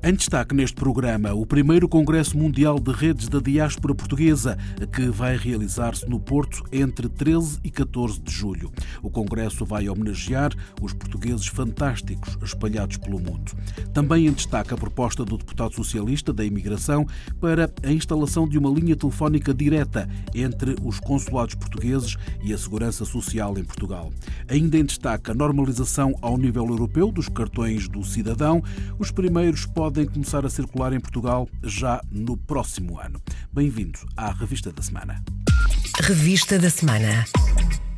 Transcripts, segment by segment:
Em destaque neste programa, o primeiro Congresso Mundial de Redes da Diáspora Portuguesa, que vai realizar-se no Porto entre 13 e 14 de julho. O Congresso vai homenagear os portugueses fantásticos espalhados pelo mundo. Também em destaque a proposta do deputado socialista da imigração para a instalação de uma linha telefónica direta entre os consulados portugueses e a segurança social em Portugal. Ainda em destaque a normalização ao nível europeu dos cartões do cidadão. Os primeiros podem começar a circular em Portugal já no próximo ano. Bem-vindo à Revista da Semana. Revista da Semana.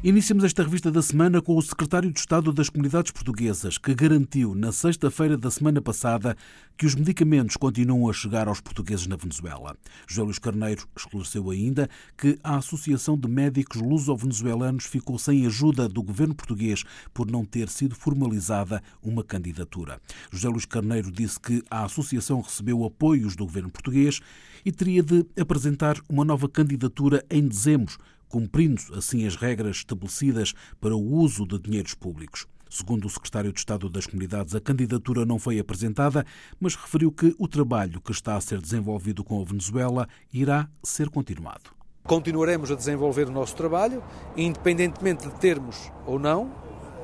Iniciamos esta revista da semana com o secretário de Estado das Comunidades Portuguesas, que garantiu na sexta-feira da semana passada que os medicamentos continuam a chegar aos portugueses na Venezuela. José Luís Carneiro esclareceu ainda que a Associação de Médicos Luso-Venezuelanos ficou sem ajuda do governo português por não ter sido formalizada uma candidatura. José Luís Carneiro disse que a associação recebeu apoios do governo português e teria de apresentar uma nova candidatura em dezembro cumprindo assim as regras estabelecidas para o uso de dinheiros públicos. Segundo o secretário de Estado das Comunidades, a candidatura não foi apresentada, mas referiu que o trabalho que está a ser desenvolvido com a Venezuela irá ser continuado. Continuaremos a desenvolver o nosso trabalho, independentemente de termos ou não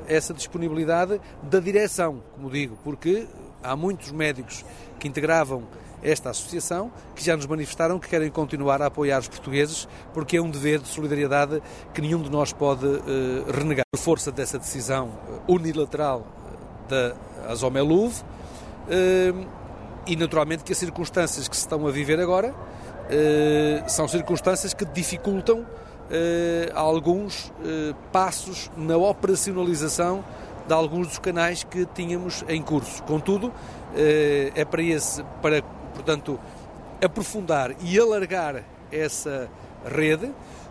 essa disponibilidade da direção, como digo, porque há muitos médicos que integravam esta associação, que já nos manifestaram que querem continuar a apoiar os portugueses, porque é um dever de solidariedade que nenhum de nós pode uh, renegar. Por força dessa decisão eh, unilateral eh, da Azomeluv, e naturalmente que as circunstâncias que se estão a viver agora são circunstâncias que dificultam alguns passos na operacionalização de alguns dos canais que tínhamos em curso. Contudo, é para esse, para portanto, aprofundar e alargar essa rede,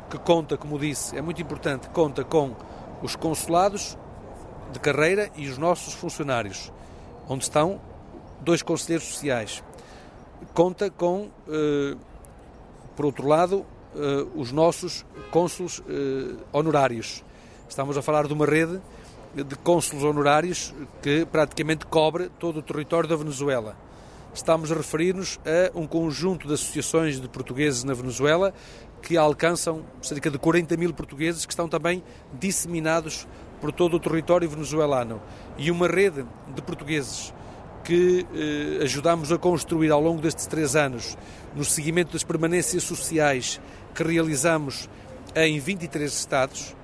que conta, como disse, é muito importante, conta com os consulados de carreira e os nossos funcionários, onde estão dois conselheiros sociais. Conta com, eh, por outro lado, eh, os nossos cônsulos eh, honorários. Estamos a falar de uma rede de cônsulos honorários que praticamente cobre todo o território da Venezuela estamos a referir-nos a um conjunto de associações de portugueses na Venezuela que alcançam cerca de 40 mil portugueses que estão também disseminados por todo o território venezuelano e uma rede de portugueses que eh, ajudamos a construir ao longo destes três anos no seguimento das permanências sociais que realizamos em 23 estados.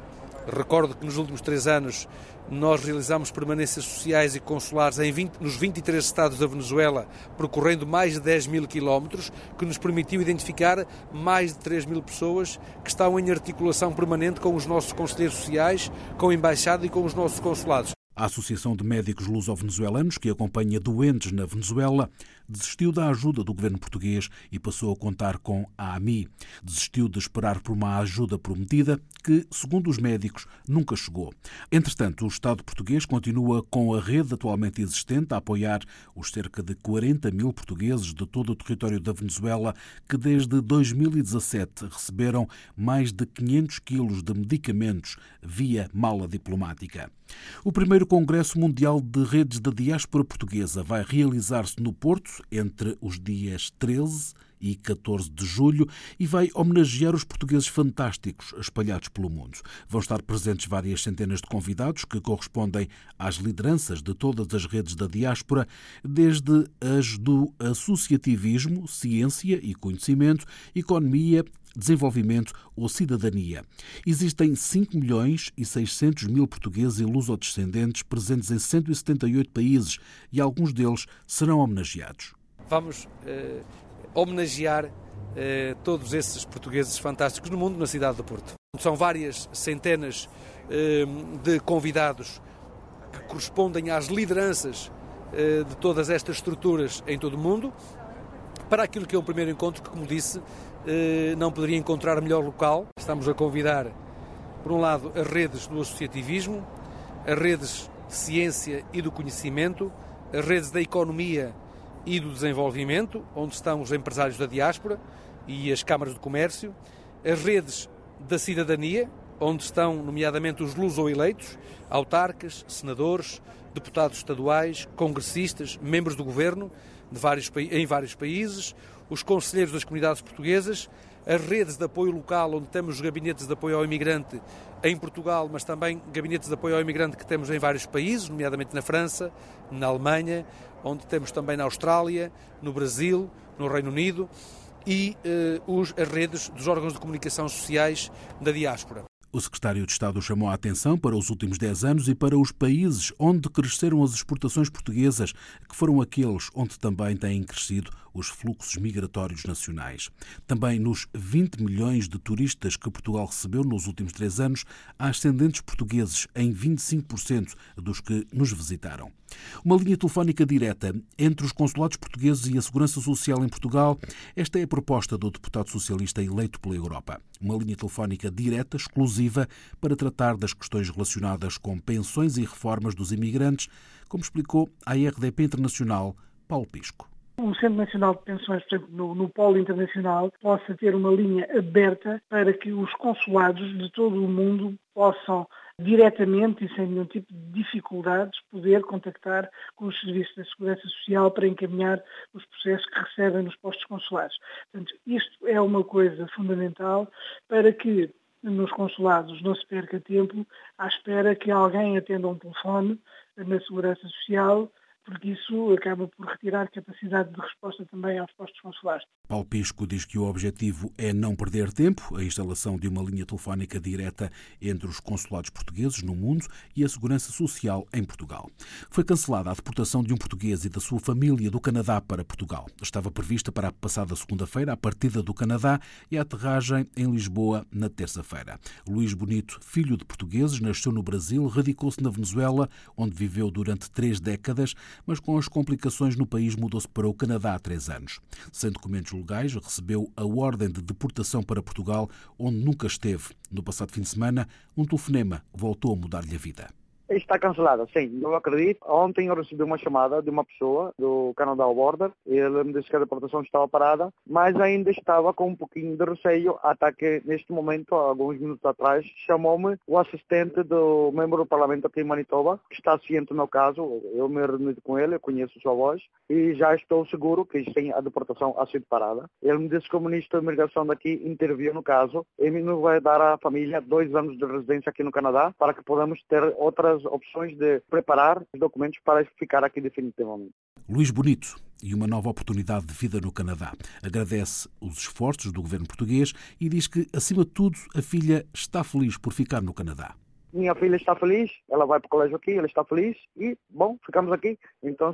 Recordo que nos últimos três anos nós realizamos permanências sociais e consulares em 20, nos 23 estados da Venezuela, percorrendo mais de 10 mil quilómetros, que nos permitiu identificar mais de 3 mil pessoas que estão em articulação permanente com os nossos conselheiros sociais, com a embaixada e com os nossos consulados. A Associação de Médicos Luso-Venezuelanos, que acompanha doentes na Venezuela, desistiu da ajuda do governo português e passou a contar com a AMI. Desistiu de esperar por uma ajuda prometida que, segundo os médicos, nunca chegou. Entretanto, o Estado português continua com a rede atualmente existente a apoiar os cerca de 40 mil portugueses de todo o território da Venezuela que, desde 2017, receberam mais de 500 quilos de medicamentos via mala diplomática. O primeiro Congresso Mundial de Redes da Diáspora Portuguesa vai realizar-se no Porto entre os dias 13 e 14 de julho e vai homenagear os portugueses fantásticos espalhados pelo mundo. Vão estar presentes várias centenas de convidados que correspondem às lideranças de todas as redes da diáspora, desde as do associativismo, ciência e conhecimento, economia, desenvolvimento ou cidadania. Existem 5 milhões e 600 mil portugueses e lusodescendentes presentes em 178 países e alguns deles serão homenageados. Vamos eh, homenagear eh, todos esses portugueses fantásticos no mundo, na cidade do Porto. São várias centenas eh, de convidados que correspondem às lideranças eh, de todas estas estruturas em todo o mundo, para aquilo que é um primeiro encontro que, como disse, não poderia encontrar melhor local. Estamos a convidar, por um lado, as redes do associativismo, as redes de ciência e do conhecimento, as redes da economia e do desenvolvimento, onde estão os empresários da diáspora e as câmaras de comércio, as redes da cidadania, onde estão, nomeadamente, os luso-eleitos, autarcas, senadores, deputados estaduais, congressistas, membros do governo de vários, em vários países, os conselheiros das comunidades portuguesas, as redes de apoio local, onde temos os gabinetes de apoio ao imigrante em Portugal, mas também gabinetes de apoio ao imigrante que temos em vários países, nomeadamente na França, na Alemanha, onde temos também na Austrália, no Brasil, no Reino Unido e eh, os, as redes dos órgãos de comunicação sociais da diáspora. O secretário de Estado chamou a atenção para os últimos 10 anos e para os países onde cresceram as exportações portuguesas, que foram aqueles onde também têm crescido os fluxos migratórios nacionais. Também nos 20 milhões de turistas que Portugal recebeu nos últimos três anos, há ascendentes portugueses em 25% dos que nos visitaram. Uma linha telefónica direta entre os consulados portugueses e a Segurança Social em Portugal. Esta é a proposta do deputado socialista eleito pela Europa. Uma linha telefónica direta, exclusiva, para tratar das questões relacionadas com pensões e reformas dos imigrantes, como explicou a RDP Internacional Paulo Pisco o Centro Nacional de Pensões, no, no Polo Internacional, possa ter uma linha aberta para que os consulados de todo o mundo possam diretamente e sem nenhum tipo de dificuldades poder contactar com os serviços da Segurança Social para encaminhar os processos que recebem nos postos consulares. Portanto, isto é uma coisa fundamental para que nos consulados não se perca tempo à espera que alguém atenda um telefone na Segurança Social porque isso acaba por retirar capacidade de resposta também aos postos consulares. Paulo Pisco diz que o objetivo é não perder tempo, a instalação de uma linha telefónica direta entre os consulados portugueses no mundo e a segurança social em Portugal. Foi cancelada a deportação de um português e da sua família do Canadá para Portugal. Estava prevista para a passada segunda-feira a partida do Canadá e a aterragem em Lisboa na terça-feira. Luís Bonito, filho de portugueses, nasceu no Brasil, radicou-se na Venezuela, onde viveu durante três décadas mas com as complicações no país mudou-se para o Canadá há três anos. Sem documentos legais, recebeu a ordem de deportação para Portugal, onde nunca esteve. No passado fim de semana, um telefonema voltou a mudar-lhe a vida. Está cancelada, sim, eu acredito. Ontem eu recebi uma chamada de uma pessoa do Canadá Border. Ele me disse que a deportação estava parada, mas ainda estava com um pouquinho de receio, até que neste momento, alguns minutos atrás, chamou-me o assistente do membro do Parlamento aqui em Manitoba, que está ciente meu caso. Eu me reuni com ele, eu conheço sua voz, e já estou seguro que sim, a deportação ha sido parada. Ele me disse que o ministro da Imigração daqui interviu no caso e me vai dar à família dois anos de residência aqui no Canadá para que podamos ter outras opções de preparar os documentos para ficar aqui definitivamente. Luís Bonito e uma nova oportunidade de vida no Canadá. Agradece os esforços do governo português e diz que, acima de tudo, a filha está feliz por ficar no Canadá minha filha está feliz, ela vai para o colégio aqui, ela está feliz e, bom, ficamos aqui. Então,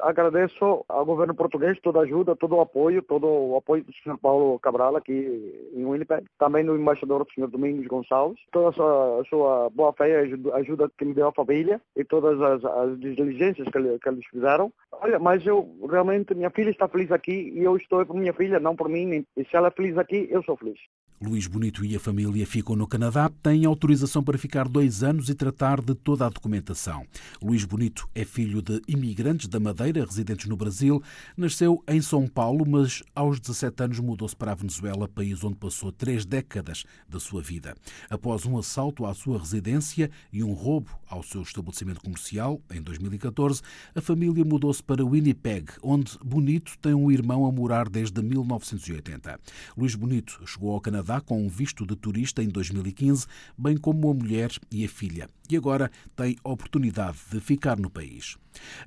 agradeço ao governo português toda a ajuda, todo o apoio, todo o apoio do Sr. Paulo Cabral aqui em Winnipeg, também do embaixador, do Sr. Domingos Gonçalves, toda a sua, a sua boa fé e ajuda que me deu a família e todas as, as diligências que, que eles fizeram. Olha, mas eu realmente, minha filha está feliz aqui e eu estou por minha filha, não por mim. E se ela é feliz aqui, eu sou feliz. Luís Bonito e a família ficam no Canadá, têm autorização para ficar dois anos e tratar de toda a documentação. Luís Bonito é filho de imigrantes da Madeira, residentes no Brasil. Nasceu em São Paulo, mas aos 17 anos mudou-se para a Venezuela, país onde passou três décadas da sua vida. Após um assalto à sua residência e um roubo ao seu estabelecimento comercial, em 2014, a família mudou-se para Winnipeg, onde Bonito tem um irmão a morar desde 1980. Luís Bonito chegou ao Canadá Canadá com um visto de turista em 2015, bem como a mulher e a filha. E agora tem oportunidade de ficar no país.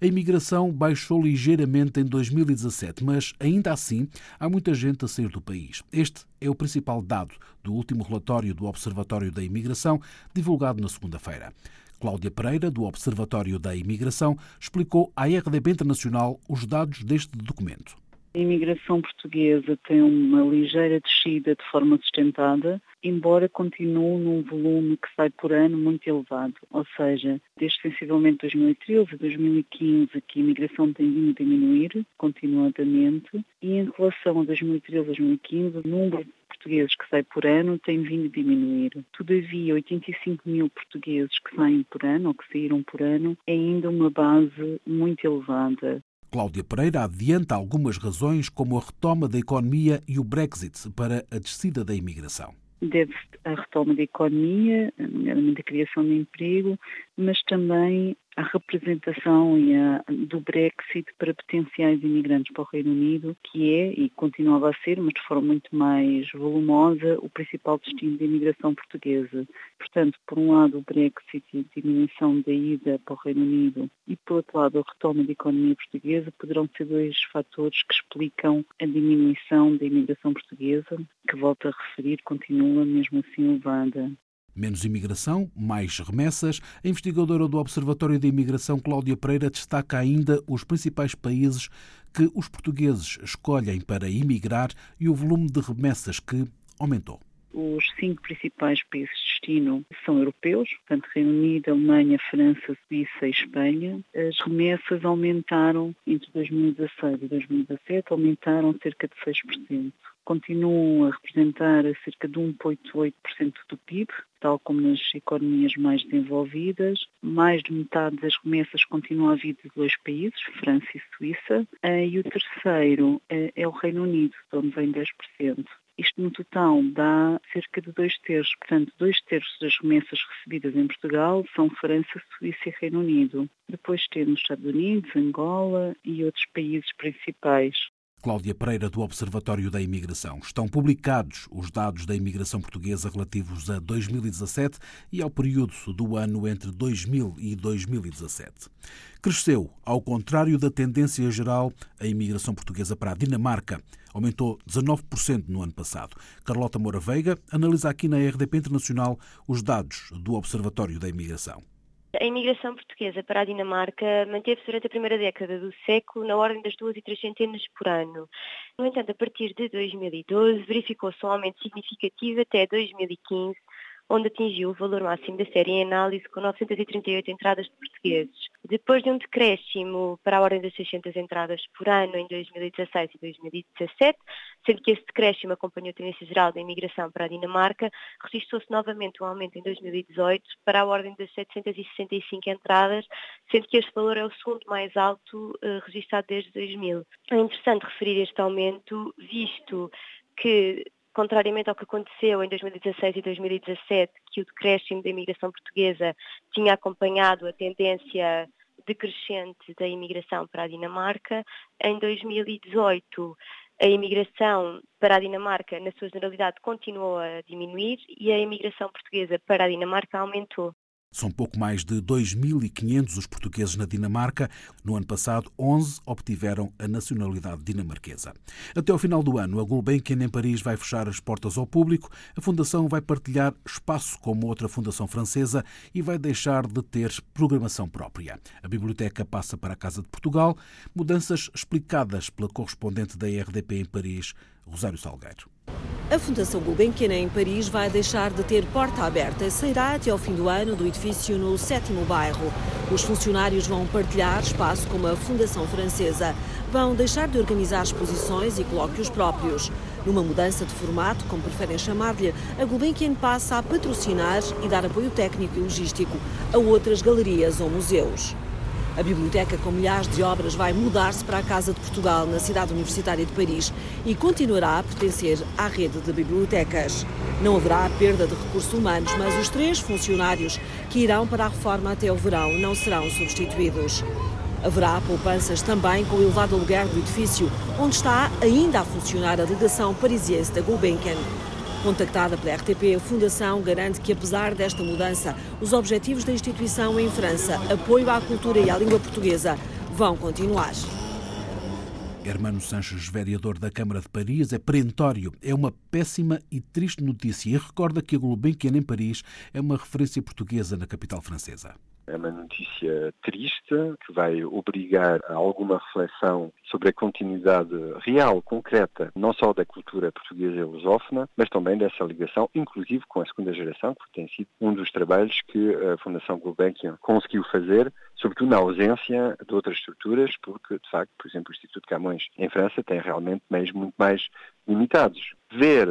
A imigração baixou ligeiramente em 2017, mas ainda assim há muita gente a sair do país. Este é o principal dado do último relatório do Observatório da Imigração, divulgado na segunda-feira. Cláudia Pereira, do Observatório da Imigração, explicou à RDB Internacional os dados deste documento. A imigração portuguesa tem uma ligeira descida de forma sustentada, embora continue num volume que sai por ano muito elevado. Ou seja, desde sensivelmente 2013 a 2015 que a imigração tem vindo a diminuir continuadamente e em relação a 2013 a 2015 o número de portugueses que sai por ano tem vindo a diminuir. Todavia, 85 mil portugueses que saem por ano ou que saíram por ano é ainda uma base muito elevada. Cláudia Pereira adianta algumas razões, como a retoma da economia e o Brexit para a descida da imigração. Deve-se à retoma da economia, a criação de emprego, mas também à representação e a, do Brexit para potenciais imigrantes para o Reino Unido, que é e continuava a ser, mas de forma muito mais volumosa, o principal destino da imigração portuguesa. Portanto, por um lado, o Brexit e a diminuição da ida para o Reino Unido e, por outro lado, a retoma da economia portuguesa poderão ser dois fatores que explicam a diminuição da imigração portuguesa, que, volto a referir, continua mesmo assim elevada. Menos imigração, mais remessas. A investigadora do Observatório da Imigração, Cláudia Pereira, destaca ainda os principais países que os portugueses escolhem para imigrar e o volume de remessas que aumentou. Os cinco principais países de destino são europeus, portanto, Reino Unido, Alemanha, França, Suíça e Espanha. As remessas aumentaram entre 2016 e 2017, aumentaram cerca de 6% continuam a representar cerca de 1,8% do PIB, tal como nas economias mais desenvolvidas. Mais de metade das remessas continua a vir de dois países, França e Suíça. Eh, e o terceiro eh, é o Reino Unido, de onde vem 10%. Isto no total dá cerca de dois terços, portanto, dois terços das remessas recebidas em Portugal são França, Suíça e Reino Unido. Depois temos Estados Unidos, Angola e outros países principais. Cláudia Pereira, do Observatório da Imigração. Estão publicados os dados da imigração portuguesa relativos a 2017 e ao período do ano entre 2000 e 2017. Cresceu, ao contrário da tendência geral, a imigração portuguesa para a Dinamarca. Aumentou 19% no ano passado. Carlota Moura Veiga analisa aqui na RDP Internacional os dados do Observatório da Imigração. A imigração portuguesa para a Dinamarca manteve-se durante a primeira década do século na ordem das duas e três centenas por ano. No entanto, a partir de 2012 verificou-se um aumento significativo até 2015, onde atingiu o valor máximo da série em análise com 938 entradas de portugueses. Depois de um decréscimo para a ordem das 600 entradas por ano em 2016 e 2017, sendo que esse decréscimo acompanhou a tendência geral da imigração para a Dinamarca, registrou-se novamente um aumento em 2018 para a ordem das 765 entradas, sendo que este valor é o segundo mais alto uh, registrado desde 2000. É interessante referir este aumento, visto que contrariamente ao que aconteceu em 2016 e 2017, que o decréscimo da imigração portuguesa tinha acompanhado a tendência decrescente da imigração para a Dinamarca, em 2018 a imigração para a Dinamarca, na sua generalidade, continuou a diminuir e a imigração portuguesa para a Dinamarca aumentou. São pouco mais de 2.500 os portugueses na Dinamarca. No ano passado, 11 obtiveram a nacionalidade dinamarquesa. Até ao final do ano, a Gulbenkian em Paris vai fechar as portas ao público. A fundação vai partilhar espaço com outra fundação francesa e vai deixar de ter programação própria. A biblioteca passa para a Casa de Portugal. Mudanças explicadas pela correspondente da RDP em Paris, Rosário Salgueiro. A Fundação Gulbenkian em Paris vai deixar de ter porta aberta. Sairá até ao fim do ano do edifício no sétimo bairro. Os funcionários vão partilhar espaço com a Fundação Francesa. Vão deixar de organizar exposições e colóquios próprios. Numa mudança de formato, como preferem chamar-lhe, a Gulbenkian passa a patrocinar e dar apoio técnico e logístico a outras galerias ou museus. A biblioteca com milhares de obras vai mudar-se para a Casa de Portugal, na cidade universitária de Paris, e continuará a pertencer à rede de bibliotecas. Não haverá perda de recursos humanos, mas os três funcionários que irão para a reforma até o verão não serão substituídos. Haverá poupanças também com o elevado aluguer do edifício, onde está ainda a funcionar a delegação parisiense da Gulbenkian. Contactada pela RTP, a Fundação garante que, apesar desta mudança, os objetivos da instituição em França, apoio à cultura e à língua portuguesa, vão continuar. Hermano Sanches, vereador da Câmara de Paris, é perentório. É uma péssima e triste notícia e recorda que a Gulbenkian em Paris é uma referência portuguesa na capital francesa. É uma notícia triste que vai obrigar a alguma reflexão sobre a continuidade real, concreta, não só da cultura portuguesa e lusófona, mas também dessa ligação, inclusive com a segunda geração, que tem sido um dos trabalhos que a Fundação Gulbenkian conseguiu fazer, sobretudo na ausência de outras estruturas, porque, de facto, por exemplo, o Instituto Camões em França tem realmente meios muito mais limitados. Ver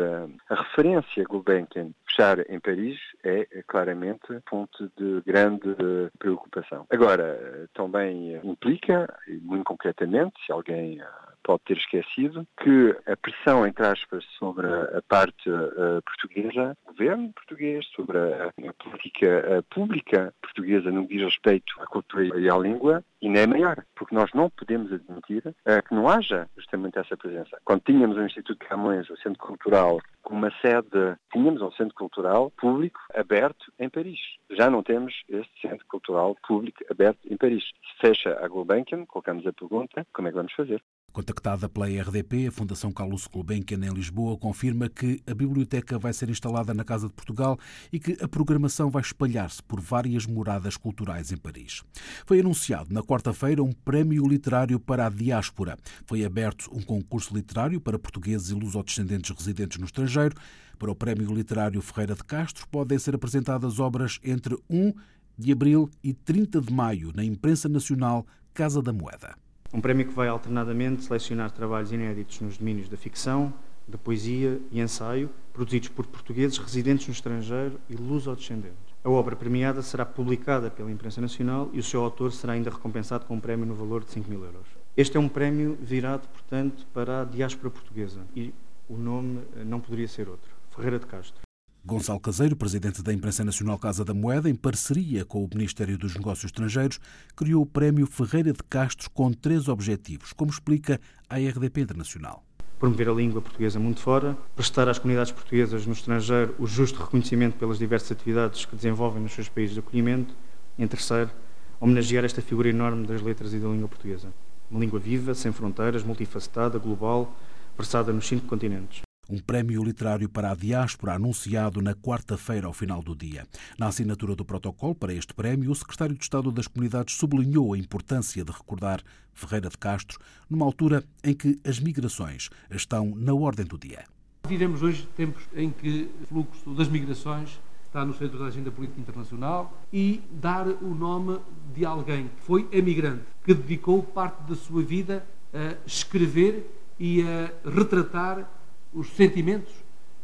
a, referência Gulbenkian fechar em Paris é, é claramente ponto de grande preocupação. Agora, também implica, muito concretamente, se alguém pode ter esquecido, que a pressão, entre aspas, sobre a parte uh, portuguesa, o governo português, sobre a, a política uh, pública portuguesa no que diz respeito à cultura e à língua, ainda é maior, porque nós não podemos admitir uh, que não haja justamente essa presença. Quando tínhamos o Instituto de Camões, o Centro Cultural, com uma sede, tínhamos um centro cultural público aberto em Paris. Já não temos este centro cultural público aberto em Paris. Se fecha a Gulbenkian, colocamos a pergunta, como é que vamos fazer? Contactada pela RDP, a Fundação Carlos Gulbenkian em Lisboa confirma que a biblioteca vai ser instalada na Casa de Portugal e que a programação vai espalhar-se por várias moradas culturais em Paris. Foi anunciado na quarta-feira um prémio literário para a diáspora. Foi aberto um concurso literário para portugueses e lusodescendentes residentes no estrangeiro. Para o prémio literário Ferreira de Castro podem ser apresentadas obras entre 1 de abril e 30 de maio na imprensa nacional Casa da Moeda. Um prémio que vai alternadamente selecionar trabalhos inéditos nos domínios da ficção, da poesia e ensaio, produzidos por portugueses residentes no estrangeiro e luso-descendentes. A obra premiada será publicada pela imprensa nacional e o seu autor será ainda recompensado com um prémio no valor de 5 mil euros. Este é um prémio virado, portanto, para a diáspora portuguesa e o nome não poderia ser outro: Ferreira de Castro. Gonçalo Caseiro, presidente da Imprensa Nacional Casa da Moeda, em parceria com o Ministério dos Negócios Estrangeiros, criou o Prémio Ferreira de Castro com três objetivos, como explica a RDP Internacional. Promover a língua portuguesa muito fora, prestar às comunidades portuguesas no estrangeiro o justo reconhecimento pelas diversas atividades que desenvolvem nos seus países de acolhimento, e, em terceiro, homenagear esta figura enorme das letras e da língua portuguesa. Uma língua viva, sem fronteiras, multifacetada, global, versada nos cinco continentes um prémio literário para a diáspora anunciado na quarta-feira ao final do dia. Na assinatura do protocolo para este prémio, o secretário de Estado das Comunidades sublinhou a importância de recordar Ferreira de Castro numa altura em que as migrações estão na ordem do dia. Vivemos hoje tempos em que o fluxo das migrações está no centro da agenda política internacional e dar o nome de alguém que foi emigrante, que dedicou parte da sua vida a escrever e a retratar os sentimentos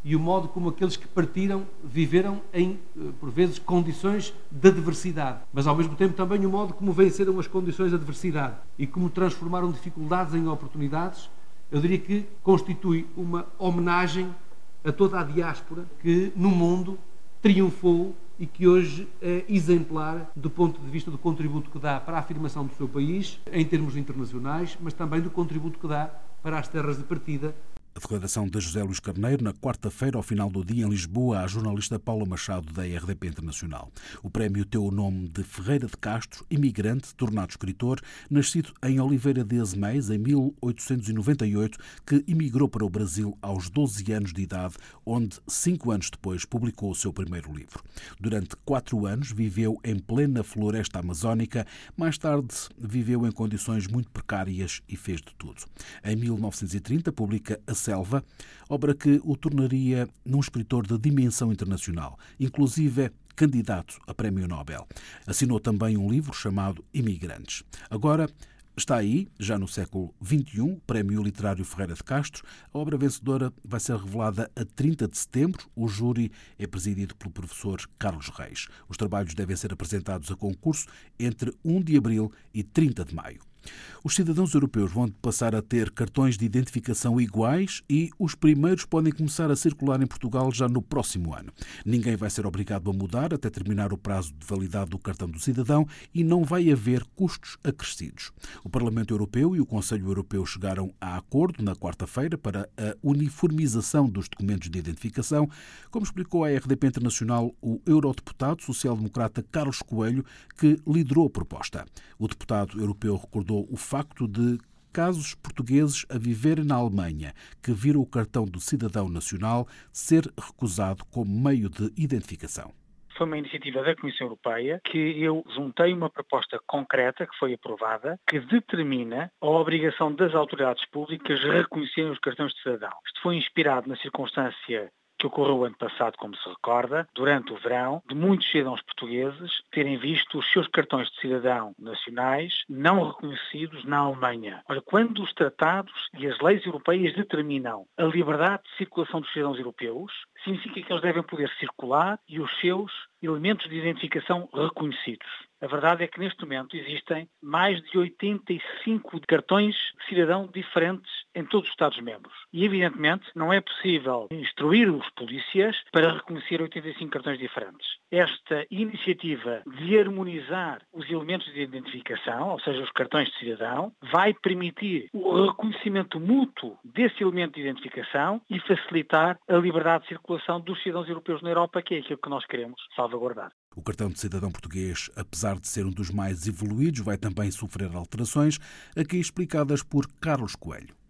e o modo como aqueles que partiram viveram em, eh, por vezes, condições de adversidade, mas ao mesmo tempo também o modo como venceram as condições de adversidade e como transformaram dificuldades em oportunidades, eu diria que constitui uma homenagem a toda a diáspora que no mundo triunfou e que hoje é exemplar do ponto de vista do contributo que dá para a afirmação do seu país em termos internacionais, mas também do contributo que dá para as terras de partida a declaração de José Luís Carneiro, na quarta-feira, ao final do dia, em Lisboa, à jornalista Paula Machado, da RDP Internacional. O prémio teu o nome de Ferreira de Castro, imigrante, tornado escritor, nascido em Oliveira de Azeméis, em 1898, que emigrou para o Brasil aos 12 anos de idade, onde, cinco anos depois, publicou o seu primeiro livro. Durante quatro anos, viveu em plena floresta amazónica. Mais tarde, viveu em condições muito precárias e fez de tudo. Em 1930, publica A Selva, obra que o tornaria num escritor de dimensão internacional, inclusive candidato a Prémio Nobel. Assinou também um livro chamado Imigrantes. Agora, Está aí, já no século XXI, Prémio Literário Ferreira de Castro. A obra vencedora vai ser revelada a 30 de setembro. O júri é presidido pelo professor Carlos Reis. Os trabalhos devem ser apresentados a concurso entre 1 de abril e 30 de maio. Os cidadãos europeus vão passar a ter cartões de identificação iguais e os primeiros podem começar a circular em Portugal já no próximo ano. Ninguém vai ser obrigado a mudar até terminar o prazo de validade do cartão do cidadão e não vai haver custos acrescidos. O Parlamento Europeu e o Conselho Europeu chegaram a acordo na quarta-feira para a uniformização dos documentos de identificação, como explicou à RDP Internacional o eurodeputado social-democrata Carlos Coelho, que liderou a proposta. O deputado europeu recordou abordou o facto de casos portugueses a viverem na Alemanha que viram o cartão do cidadão nacional ser recusado como meio de identificação. foi uma iniciativa da Comissão Europeia que eu juntei uma proposta concreta que foi aprovada que determina a obrigação das autoridades públicas reconhecerem os cartões de cidadão. Isto foi inspirado na circunstância que ocorreu ano passado, como se recorda, durante o verão, de muitos cidadãos portugueses terem visto os seus cartões de cidadão nacionais não reconhecidos na Alemanha. Olha, quando os tratados e as leis europeias determinam a liberdade de circulação dos cidadãos europeus, significa que eles devem poder circular e os seus elementos de identificação reconhecidos. A verdade é que neste momento existem mais de 85 cartões de cidadão diferentes em todos os Estados-membros. E, evidentemente, não é possível instruir os polícias para reconhecer 85 cartões diferentes. Esta iniciativa de harmonizar os elementos de identificação, ou seja, os cartões de cidadão, vai permitir o reconhecimento mútuo desse elemento de identificação e facilitar a liberdade de circulação dos cidadãos europeus na Europa, que é aquilo que nós queremos O cartão de cidadão português, apesar de ser um dos mais evoluídos, vai também sofrer alterações, aqui explicadas por Carlos Coelho.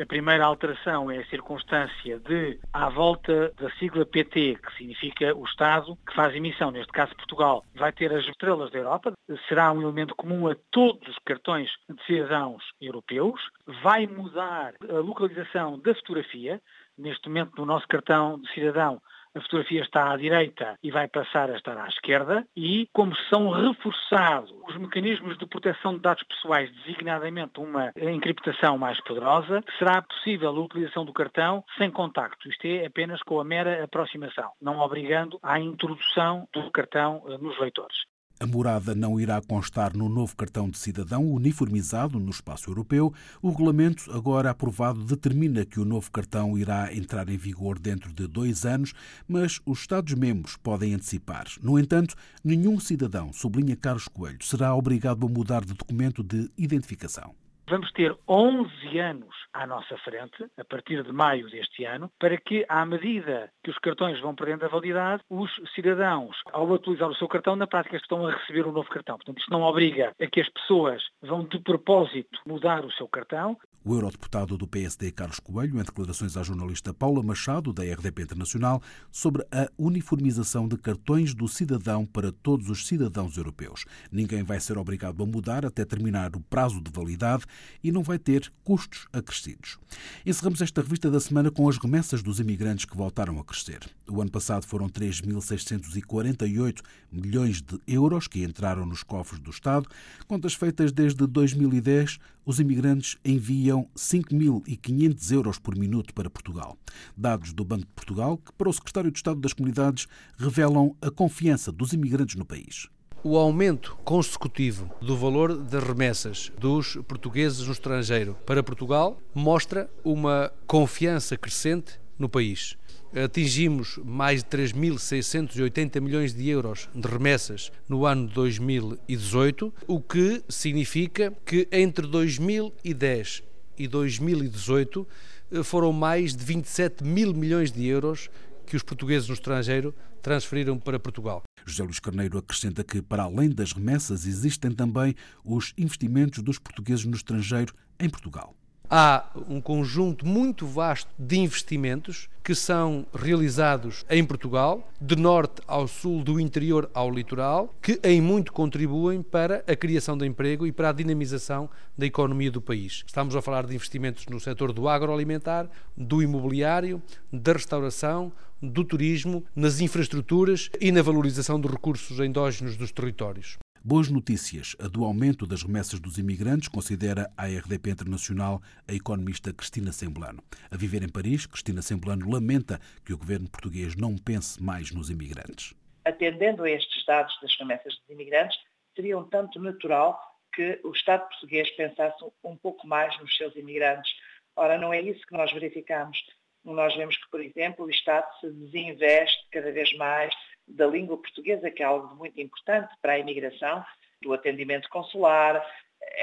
A primeira alteração é a circunstância de, à volta da sigla PT, que significa o Estado que faz emissão, neste caso Portugal, vai ter as estrelas da Europa, será um elemento comum a todos os cartões de cidadãos europeus, vai mudar a localização da fotografia, neste momento no nosso cartão de cidadão a fotografia está à direita e vai passar a estar à esquerda e como são reforçados os mecanismos de proteção de dados pessoais, designadamente uma encriptação mais poderosa, será possível a utilização do cartão sem contacto, isto é, apenas com a mera aproximação, não obrigando à introdução do cartão eh, nos leitores. A morada não irá constar no novo cartão de cidadão uniformizado no espaço europeu. O regulamento, agora aprovado, determina que o novo cartão irá entrar em vigor dentro de dois anos, mas os Estados-membros podem antecipar. No entanto, nenhum cidadão, sublinha Carlos Coelho, será obrigado a mudar de documento de identificação. Vamos ter 11 anos à nossa frente, a partir de maio deste ano, para que, à medida que os cartões vão perdendo a validade, os cidadãos, ao utilizar o seu cartão, na prática estão a receber um novo cartão. Portanto, isto não obriga a que as pessoas vão de propósito mudar o seu cartão. O eurodeputado do PSD, Carlos Coelho, em declarações à jornalista Paula Machado, da RDP Internacional, sobre a uniformização de cartões do cidadão para todos os cidadãos europeus. Ninguém vai ser obrigado a mudar até terminar o prazo de validade e não vai ter custos acrescidos. Encerramos esta revista da semana com as remessas dos imigrantes que voltaram a crescer. O ano passado foram 3.648 milhões de euros que entraram nos cofres do Estado. Contas feitas desde 2010, os imigrantes enviam 5.500 euros por minuto para Portugal. Dados do Banco de Portugal, que para o Secretário de Estado das Comunidades revelam a confiança dos imigrantes no país o aumento consecutivo do valor das remessas dos portugueses no estrangeiro para Portugal mostra uma confiança crescente no país. Atingimos mais de 3.680 milhões de euros de remessas no ano de 2018, o que significa que entre 2010 e 2018 eh, foram mais de 27 mil milhões de euros que os portugueses no estrangeiro transferiram para Portugal. José Luís Carneiro acrescenta que, para além das remessas, existem também os investimentos dos portugueses no estrangeiro em Portugal há um conjunto muito vasto de investimentos que são realizados em Portugal, de norte ao sul, do interior ao litoral, que em muito contribuem para a criação de emprego e para a dinamização da economia do país. Estamos a falar de investimentos no setor do agroalimentar, do imobiliário, da restauração, do turismo, nas infraestruturas e na valorização dos recursos endógenos dos territórios. Boas notícias. A do aumento das remessas dos imigrantes, considera a RDP Internacional a economista Cristina Semblano. A viver em Paris, Cristina Semblano lamenta que o governo português não pense mais nos imigrantes. Atendendo a estes dados das remessas dos imigrantes, seria um tanto natural que o Estado português pensasse um pouco mais nos seus imigrantes. Ora, não é isso que nós verificamos. Nós vemos que, por exemplo, o Estado se desinveste cada vez mais da língua portuguesa, que é algo muito importante para a imigração, do atendimento consular,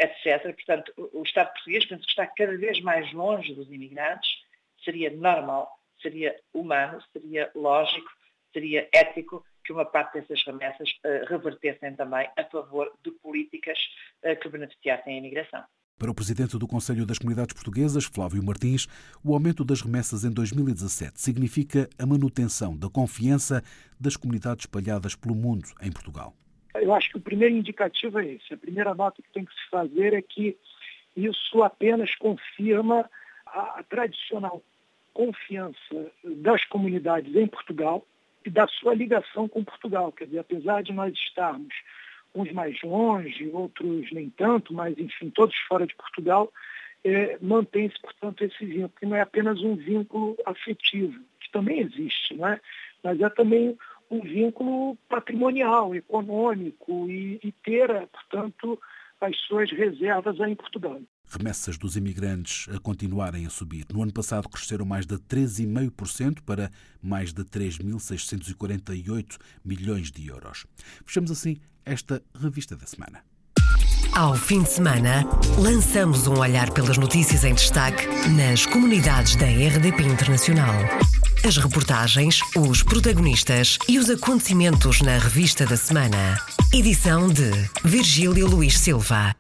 etc. Portanto, o Estado português penso que está cada vez mais longe dos imigrantes. Seria normal, seria humano, seria lógico, seria ético que uma parte dessas remessas uh, revertessem também a favor de políticas uh, que beneficiassem a imigração. Para o presidente do Conselho das Comunidades Portuguesas, Flávio Martins, o aumento das remessas em 2017 significa a manutenção da confiança das comunidades espalhadas pelo mundo em Portugal. Eu acho que o primeiro indicativo é esse. A primeira nota que tem que se fazer é que isso apenas confirma a, tradicional confiança das comunidades em Portugal e da sua ligação com Portugal. Quer dizer, apesar de nós estarmos uns mais longe, outros nem tanto, mas enfim, todos fora de Portugal, é, mantém-se, portanto, esse vínculo, que não é apenas um vínculo afetivo, que também existe, não é? mas é também um vínculo patrimonial, econômico e, e ter, portanto, as suas reservas aí em Portugal. Remessas dos imigrantes a continuarem a subir. No ano passado cresceram mais de 13,5% para mais de 3.648 milhões de euros. Fechamos assim esta revista da semana. Ao fim de semana, lançamos um olhar pelas notícias em destaque nas comunidades da RDP Internacional. As reportagens, os protagonistas e os acontecimentos na revista da semana. Edição de Virgílio Luís Silva.